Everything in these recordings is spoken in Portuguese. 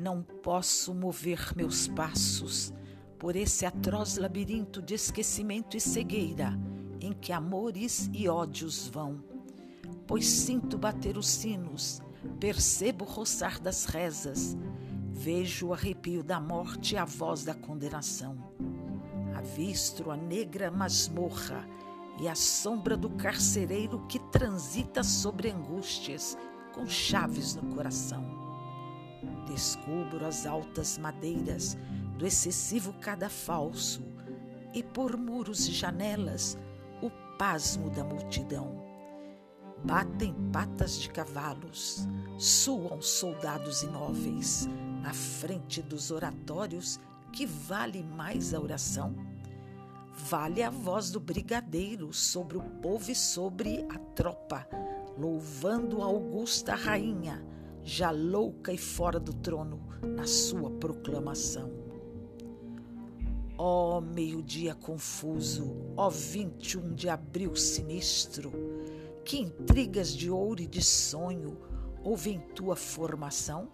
Não posso mover meus passos por esse atroz labirinto de esquecimento e cegueira em que amores e ódios vão. Pois sinto bater os sinos, percebo o roçar das rezas, vejo o arrepio da morte e a voz da condenação. Avisto a negra masmorra e a sombra do carcereiro que transita sobre angústias com chaves no coração. Descubro as altas madeiras do excessivo cadafalso e por muros e janelas o pasmo da multidão. Batem patas de cavalos, suam soldados imóveis na frente dos oratórios que vale mais a oração? Vale a voz do brigadeiro sobre o povo e sobre a tropa, louvando a augusta rainha já louca e fora do trono, na sua proclamação. Ó oh, meio-dia confuso, ó oh, 21 de abril sinistro, que intrigas de ouro e de sonho houve em tua formação?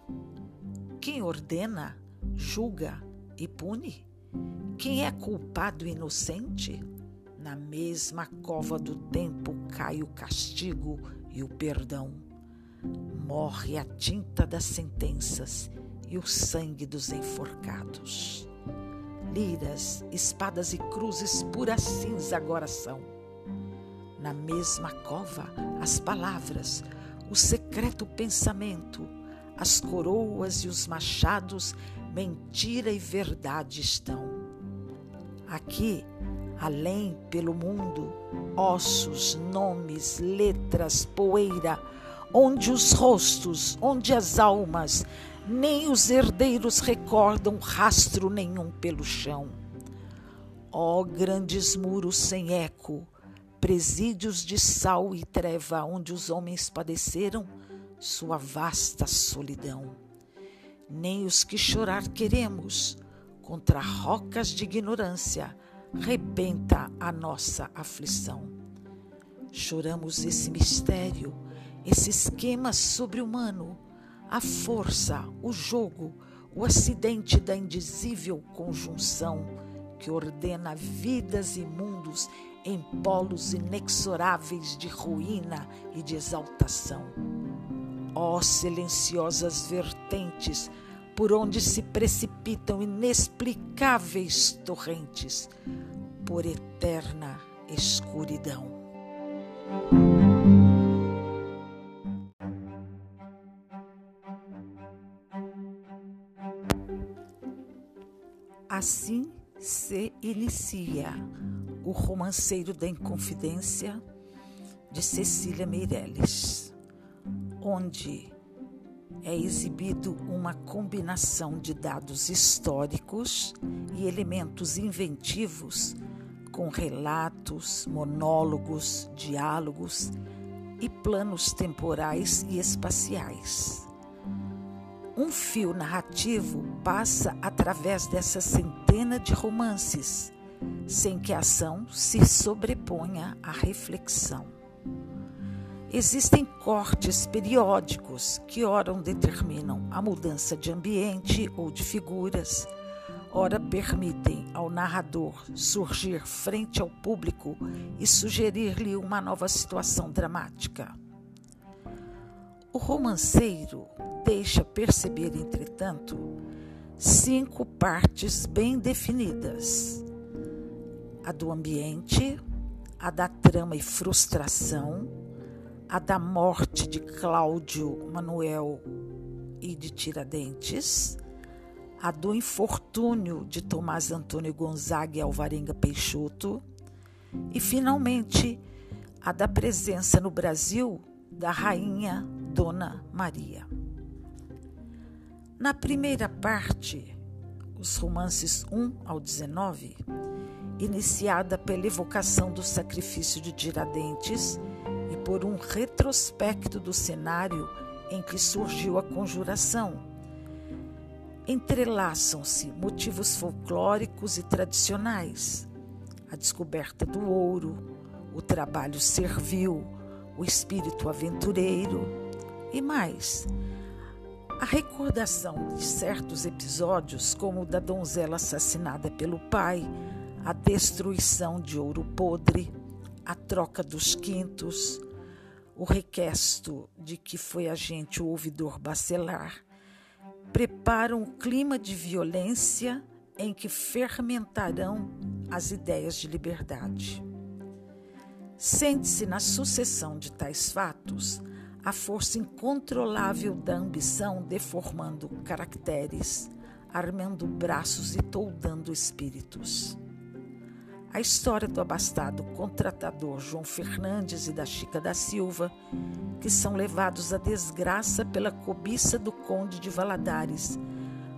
Quem ordena, julga e pune? Quem é culpado e inocente? Na mesma cova do tempo cai o castigo e o perdão morre a tinta das sentenças e o sangue dos enforcados. Liras, espadas e cruzes pura cinza agora são. Na mesma cova, as palavras, o secreto pensamento, as coroas e os machados, mentira e verdade estão. Aqui, além pelo mundo, ossos, nomes, letras, poeira, onde os rostos, onde as almas, nem os herdeiros recordam rastro nenhum pelo chão. Ó oh, grandes muros sem eco, presídios de sal e treva, onde os homens padeceram sua vasta solidão. Nem os que chorar queremos, contra rocas de ignorância, rebenta a nossa aflição. Choramos esse mistério esse esquema sobre-humano, a força, o jogo, o acidente da indizível conjunção que ordena vidas e mundos em polos inexoráveis de ruína e de exaltação. Ó oh, silenciosas vertentes por onde se precipitam inexplicáveis torrentes por eterna escuridão. Assim se inicia o romanceiro da Inconfidência de Cecília Meirelles, onde é exibido uma combinação de dados históricos e elementos inventivos com relatos, monólogos, diálogos e planos temporais e espaciais um fio narrativo passa através dessa centena de romances, sem que a ação se sobreponha à reflexão. Existem cortes periódicos que ora determinam a mudança de ambiente ou de figuras, ora permitem ao narrador surgir frente ao público e sugerir-lhe uma nova situação dramática. O romanceiro deixa perceber, entretanto, cinco partes bem definidas: a do ambiente, a da trama e frustração, a da morte de Cláudio Manuel e de Tiradentes, a do infortúnio de Tomás Antônio Gonzaga e Alvarenga Peixoto, e finalmente a da presença no Brasil da rainha Dona Maria. Na primeira parte, os romances 1 ao 19, iniciada pela evocação do sacrifício de Tiradentes e por um retrospecto do cenário em que surgiu a conjuração, entrelaçam-se motivos folclóricos e tradicionais, a descoberta do ouro, o trabalho servil, o espírito aventureiro e mais A recordação de certos episódios, como o da donzela assassinada pelo pai, a destruição de ouro podre, a troca dos quintos, o requesto de que foi agente o ouvidor bacelar, preparam o clima de violência em que fermentarão as ideias de liberdade. Sente-se na sucessão de tais fatos a força incontrolável da ambição deformando caracteres, armando braços e toldando espíritos. A história do abastado contratador João Fernandes e da Chica da Silva, que são levados à desgraça pela cobiça do Conde de Valadares,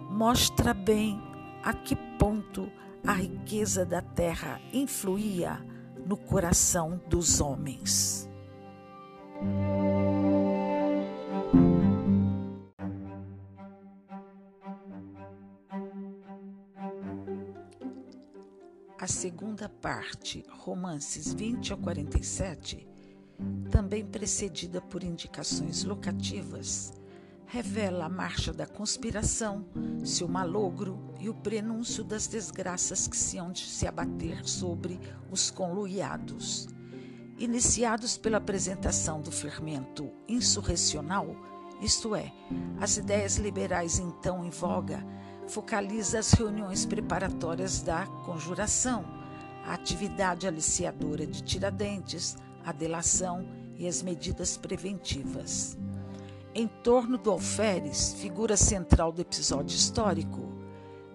mostra bem a que ponto a riqueza da terra influía no coração dos homens. A segunda parte, romances 20 a 47, também precedida por indicações locativas, revela a marcha da conspiração, seu malogro e o prenúncio das desgraças que se hão de se abater sobre os conluiados. Iniciados pela apresentação do fermento insurrecional, isto é, as ideias liberais então em voga, focaliza as reuniões preparatórias da conjuração, a atividade aliciadora de Tiradentes, a delação e as medidas preventivas. Em torno do alferes, figura central do episódio histórico,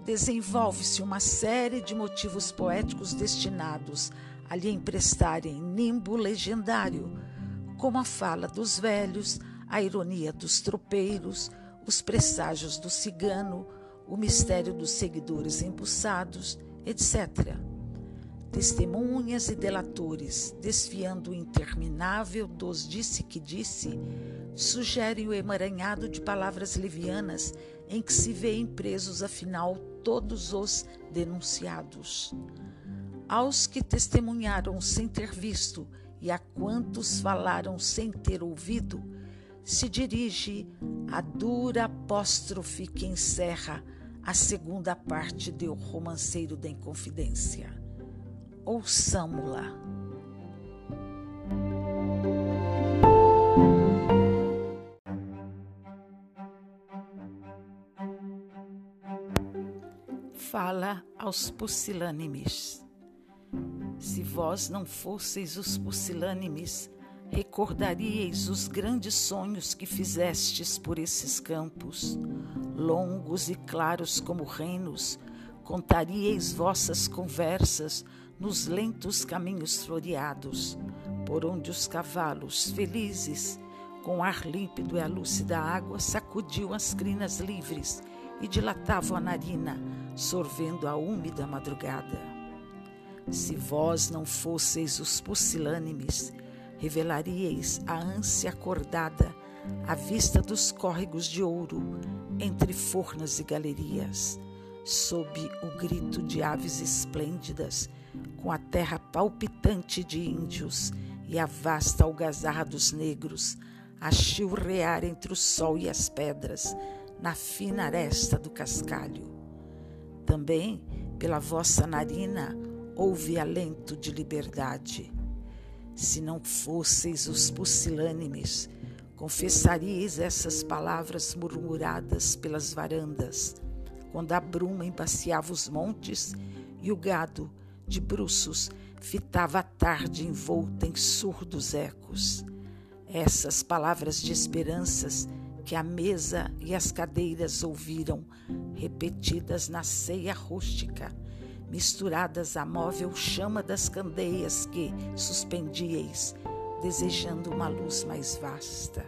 desenvolve-se uma série de motivos poéticos destinados a lhe emprestarem nimbo legendário, como a fala dos velhos, a ironia dos tropeiros, os presságios do cigano, o mistério dos seguidores embuçados, etc. Testemunhas e delatores, desfiando o interminável dos disse que disse, sugerem o emaranhado de palavras levianas em que se vêem presos, afinal, todos os denunciados. Aos que testemunharam sem ter visto e a quantos falaram sem ter ouvido, se dirige a dura apóstrofe que encerra a segunda parte de O Romanceiro da Inconfidência. Ouçamo-la. Fala aos pusilânimes. Se vós não fosseis os pusilânimes, recordaríeis os grandes sonhos que fizestes por esses campos, longos e claros como reinos, contaríeis vossas conversas nos lentos caminhos floreados, por onde os cavalos, felizes, com ar límpido e a lúcida água, sacudiam as crinas livres e dilatavam a narina, sorvendo a úmida madrugada. Se vós não fosseis os pusilânimes, revelaríeis a ânsia acordada à vista dos córregos de ouro entre fornas e galerias, sob o grito de aves esplêndidas, com a terra palpitante de índios e a vasta algazarra dos negros a chilrear entre o sol e as pedras, na fina aresta do cascalho. Também, pela vossa narina, houve alento de liberdade. Se não fosseis os pusilânimes, confessaríeis essas palavras murmuradas pelas varandas, quando a bruma embaciava os montes e o gado, de bruços, fitava a tarde envolta em surdos ecos. Essas palavras de esperanças que a mesa e as cadeiras ouviram, repetidas na ceia rústica, misturadas à móvel chama das candeias que suspendieis, desejando uma luz mais vasta.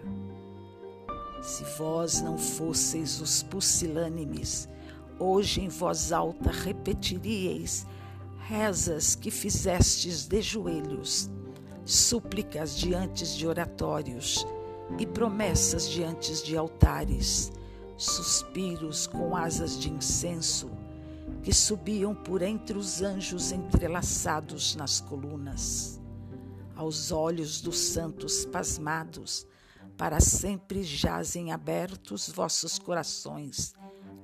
Se vós não fosseis os pusilânimes, hoje em voz alta repetiríeis rezas que fizestes de joelhos, súplicas diante de oratórios e promessas diante de altares, suspiros com asas de incenso que subiam por entre os anjos entrelaçados nas colunas. Aos olhos dos santos pasmados, para sempre jazem abertos vossos corações,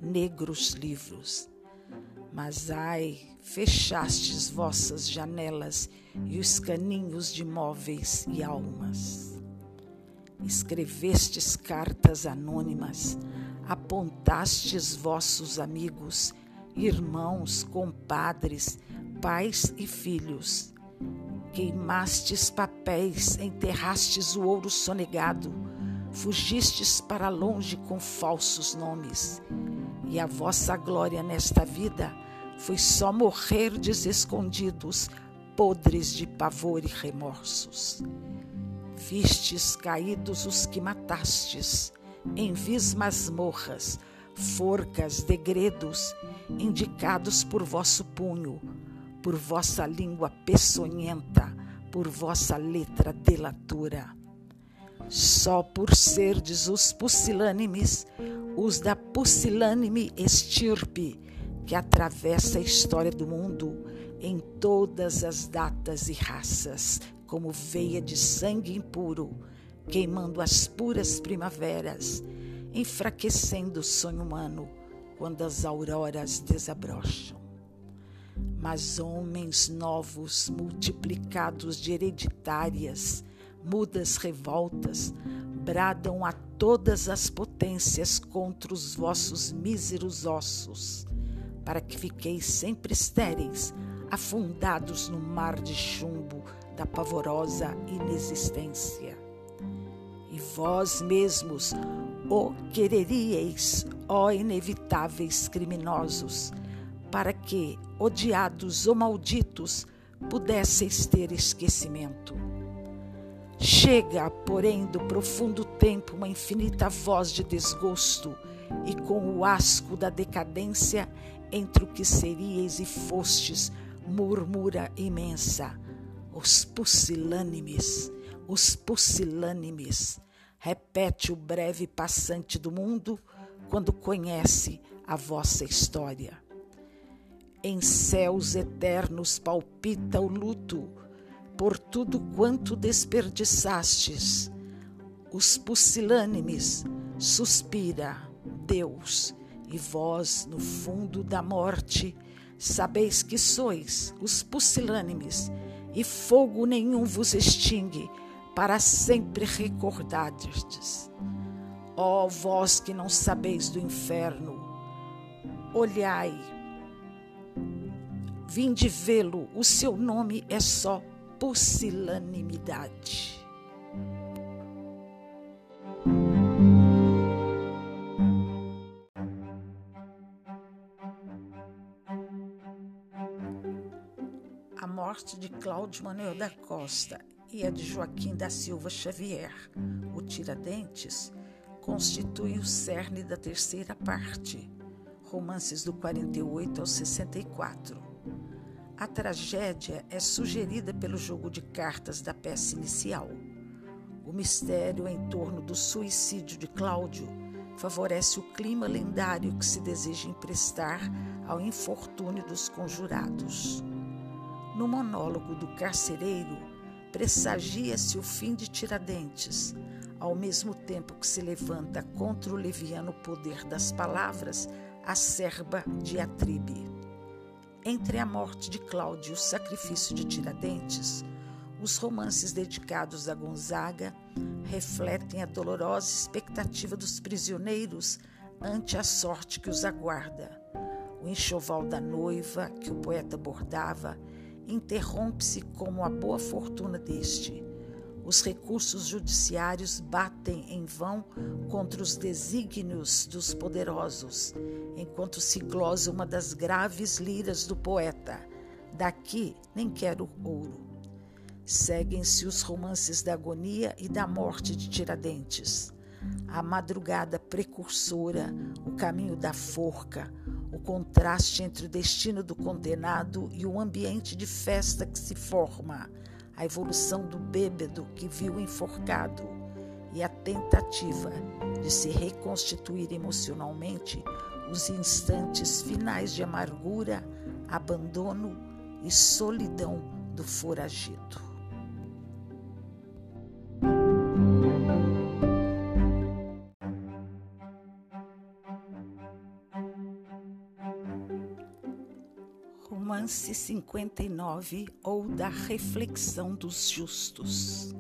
negros livros. Mas ai, fechastes vossas janelas e os caninhos de móveis e almas. Escrevestes cartas anônimas, apontastes vossos amigos, irmãos, compadres, pais e filhos. Queimastes papéis, enterrastes o ouro sonegado, fugistes para longe com falsos nomes. E a vossa glória nesta vida foi só morrer desescondidos, podres de pavor e remorsos. Vistes caídos os que matastes, em vis masmorras, forcas, degredos, indicados por vosso punho, por vossa língua peçonhenta, por vossa letra delatora. Só por serdes os pusilânimes, os da pusilânime estirpe, que atravessa a história do mundo em todas as datas e raças, como veia de sangue impuro, queimando as puras primaveras, enfraquecendo o sonho humano quando as auroras desabrocham. Mas homens novos, multiplicados de hereditárias, mudas revoltas, bradam a todas as potências contra os vossos míseros ossos, para que fiqueis sempre estéreis, afundados no mar de chumbo da pavorosa inexistência. E vós mesmos o quereríeis, ó inevitáveis criminosos, para que, odiados ou malditos, pudesseis ter esquecimento. Chega, porém, do profundo tempo uma infinita voz de desgosto, e com o asco da decadência entre o que seríeis e fostes, murmura imensa: os pusilânimes, os pusilânimes. Repete o breve passante do mundo quando conhece a vossa história. Em céus eternos palpita o luto por tudo quanto desperdiçastes. Os pusilânimes suspira, Deus, e vós, no fundo da morte, sabeis que sois os pusilânimes, e fogo nenhum vos extingue, para sempre recordardes. Ó vós que não sabeis do inferno, olhai, vinde vê-lo, o seu nome é só pusilanimidade. A morte de Cláudio Manuel da Costa e a de Joaquim da Silva Xavier, o Tiradentes, constitui o cerne da terceira parte, romances do 48 ao 64. A tragédia é sugerida pelo jogo de cartas da peça inicial. O mistério em torno do suicídio de Cláudio favorece o clima lendário que se deseja emprestar ao infortúnio dos conjurados. No monólogo do carcereiro, pressagia-se o fim de Tiradentes, ao mesmo tempo que se levanta contra o leviano poder das palavras a serba Diatribe. Entre a morte de Cláudio e o sacrifício de Tiradentes, os romances dedicados a Gonzaga refletem a dolorosa expectativa dos prisioneiros ante a sorte que os aguarda. O enxoval da noiva, que o poeta bordava, interrompe-se como a boa fortuna deste. Os recursos judiciários batem em vão contra os desígnios dos poderosos, enquanto se glosa uma das graves liras do poeta: Daqui nem quero ouro. Seguem-se os romances da agonia e da morte de Tiradentes. A madrugada precursora, o caminho da forca, o contraste entre o destino do condenado e o ambiente de festa que se forma a evolução do bêbado que viu enforcado e a tentativa de se reconstituir emocionalmente os instantes finais de amargura, abandono e solidão do foragido. Romance 59 ou da Reflexão dos Justos.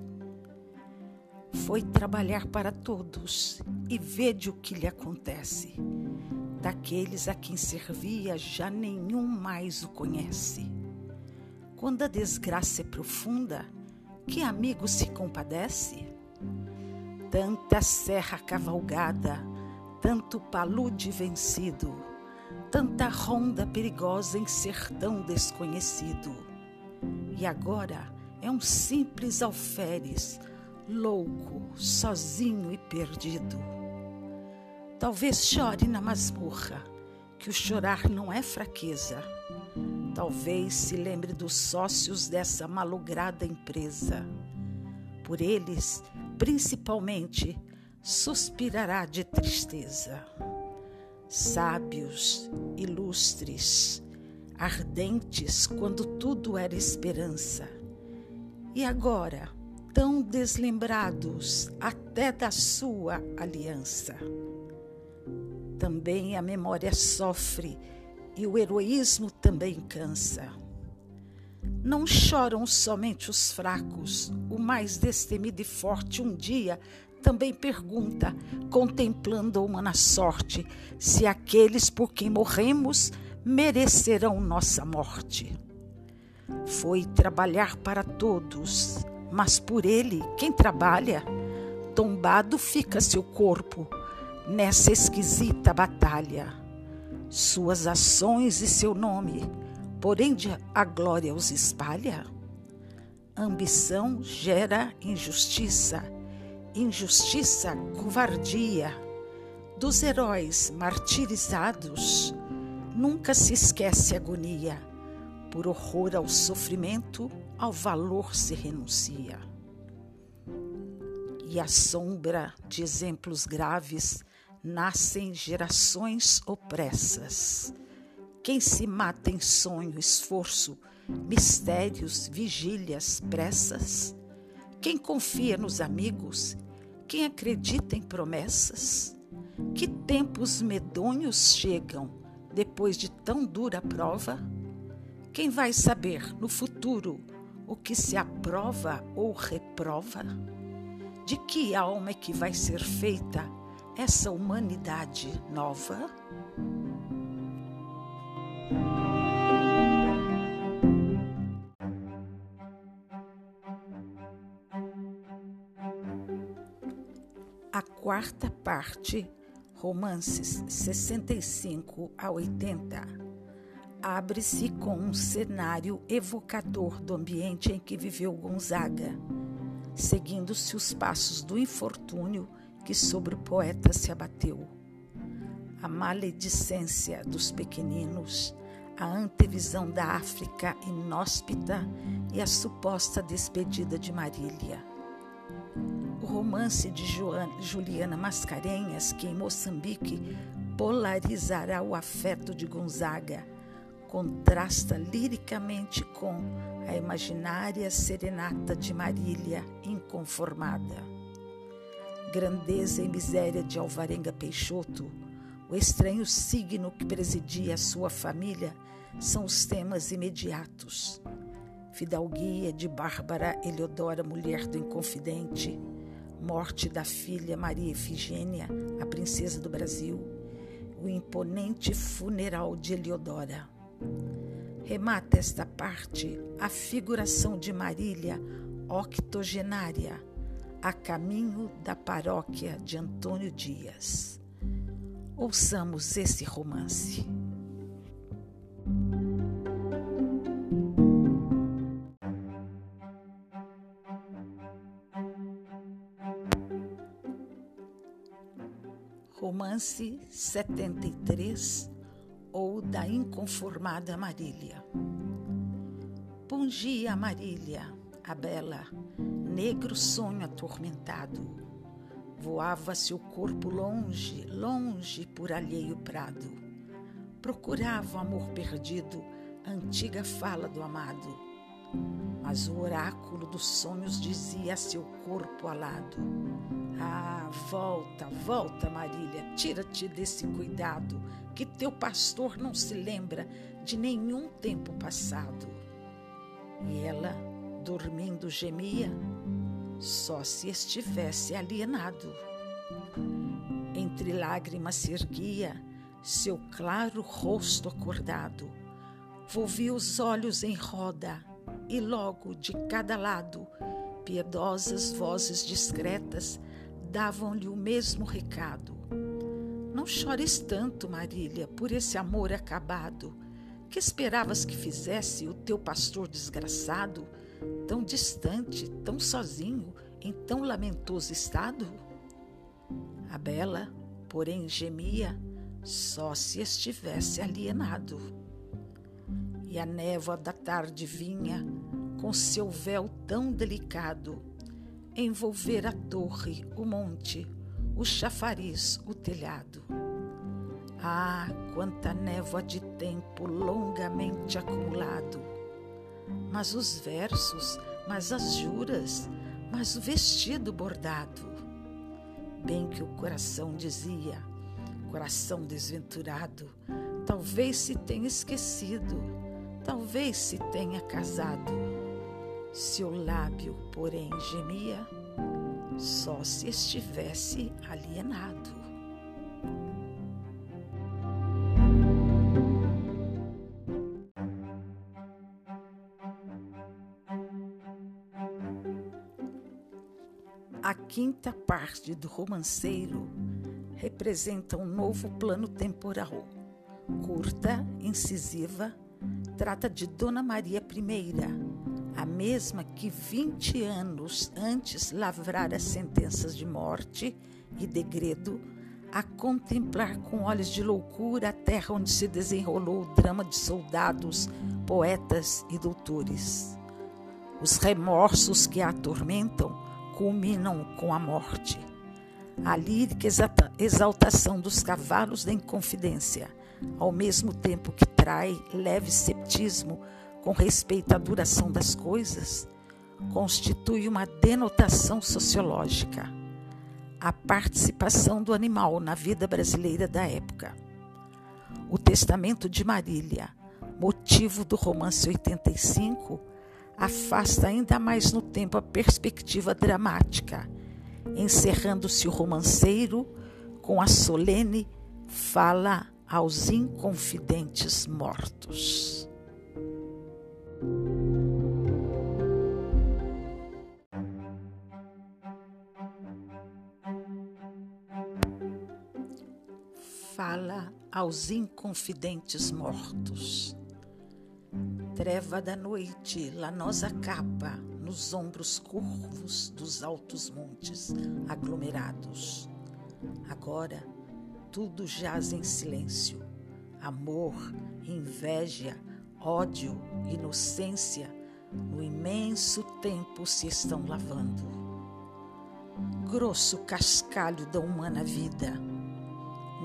Foi trabalhar para todos e vede o que lhe acontece. Daqueles a quem servia, já nenhum mais o conhece. Quando a desgraça é profunda, que amigo se compadece? Tanta serra cavalgada, tanto palude vencido tanta ronda perigosa em sertão desconhecido. E agora é um simples alferes, louco, sozinho e perdido. Talvez chore na masmorra, que o chorar não é fraqueza. Talvez se lembre dos sócios dessa malograda empresa. Por eles, principalmente, suspirará de tristeza sábios, ilustres, ardentes quando tudo era esperança. E agora, tão deslembrados até da sua aliança. Também a memória sofre e o heroísmo também cansa. Não choram somente os fracos, o mais destemido e forte um dia também pergunta, contemplando a humana sorte, se aqueles por quem morremos merecerão nossa morte. Foi trabalhar para todos, mas por ele, quem trabalha, tombado fica seu corpo nessa esquisita batalha. Suas ações e seu nome, porém a glória os espalha. Ambição gera injustiça injustiça, covardia dos heróis martirizados, nunca se esquece a agonia. Por horror ao sofrimento, ao valor se renuncia. E à sombra de exemplos graves nascem gerações opressas. Quem se mata em sonho, esforço, mistérios, vigílias, pressas, quem confia nos amigos, quem acredita em promessas? Que tempos medonhos chegam depois de tão dura prova? Quem vai saber no futuro o que se aprova ou reprova? De que alma é que vai ser feita essa humanidade nova? Quarta parte, romances 65 a 80, abre-se com um cenário evocador do ambiente em que viveu Gonzaga, seguindo-se os passos do infortúnio que sobre o poeta se abateu. A maledicência dos pequeninos, a antevisão da África inóspita e a suposta despedida de Marília romance de Juliana Mascarenhas, que em Moçambique polarizará o afeto de Gonzaga, contrasta liricamente com a imaginária serenata de Marília, inconformada. Grandeza e miséria de Alvarenga Peixoto, o estranho signo que presidia a sua família são os temas imediatos. Fidalguia de Bárbara Eleodora, mulher do Inconfidente, morte da filha Maria Efigênia, a princesa do Brasil, o imponente funeral de Eliodora. Remata esta parte a figuração de Marília octogenária, a caminho da paróquia de Antônio Dias. Ouçamos esse romance. Romance 73 ou da inconformada Marília. Pungia Marília, a bela, negro sonho atormentado. Voava seu corpo longe, longe por alheio prado. Procurava o amor perdido, antiga fala do amado. Mas o oráculo dos sonhos dizia a seu corpo alado: Ah, volta, volta, Marília, tira-te desse cuidado, que teu pastor não se lembra de nenhum tempo passado. E ela, dormindo, gemia, só se estivesse alienado. Entre lágrimas se erguia seu claro rosto acordado, volvia os olhos em roda e logo de cada lado piedosas vozes discretas davam-lhe o mesmo recado. Não chores tanto, Marília, por esse amor acabado. Que esperavas que fizesse o teu pastor desgraçado, tão distante, tão sozinho, em tão lamentoso estado? A bela, porém, gemia, só se estivesse alienado. E a névoa da tarde vinha, com seu véu tão delicado, envolver a torre, o monte, o chafariz, o telhado. Ah, quanta névoa de tempo longamente acumulado! Mas os versos, mas as juras, mas o vestido bordado. Bem que o coração dizia, coração desventurado, talvez se tenha esquecido, talvez se tenha casado. Seu lábio, porém, gemia, só se estivesse alienado. A quinta parte do romanceiro representa um novo plano temporal. Curta, incisiva, trata de Dona Maria I, a mesma que 20 anos antes lavrara sentenças de morte e degredo a contemplar com olhos de loucura a terra onde se desenrolou o drama de soldados, poetas e doutores. Os remorsos que a atormentam culminam com a morte. A lírica exaltação dos cavalos da Inconfidência, ao mesmo tempo que trai leve ceptismo com respeito à duração das coisas, constitui uma denotação sociológica, a participação do animal na vida brasileira da época. O Testamento de Marília, motivo do romance 85, afasta ainda mais no tempo a perspectiva dramática, encerrando-se o romanceiro com a solene fala aos inconfidentes mortos. Fala aos inconfidentes mortos treva da noite, lanosa capa nos ombros curvos dos altos montes aglomerados. Agora tudo jaz em silêncio. Amor, inveja, ódio, inocência, no imenso tempo se estão lavando. Grosso cascalho da humana vida,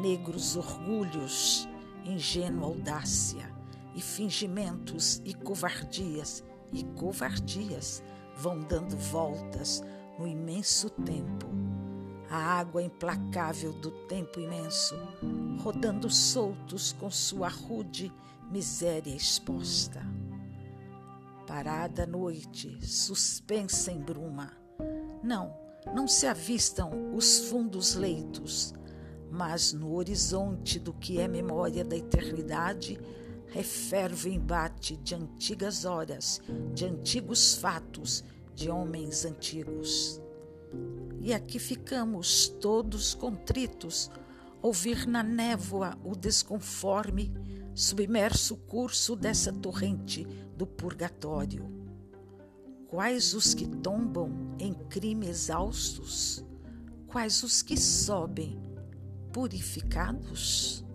negros orgulhos, ingênua audácia, e fingimentos e covardias e covardias vão dando voltas no imenso tempo. A água implacável do tempo imenso, rodando soltos com sua rude miséria exposta. Parada a noite, suspensa em bruma. Não, não se avistam os fundos leitos, mas no horizonte do que é memória da eternidade, referve o embate de antigas horas, de antigos fatos, de homens antigos. E aqui ficamos todos contritos, ouvir na névoa o desconforme, submerso curso dessa torrente do purgatório. Quais os que tombam em crime exaustos? Quais os que sobem purificados?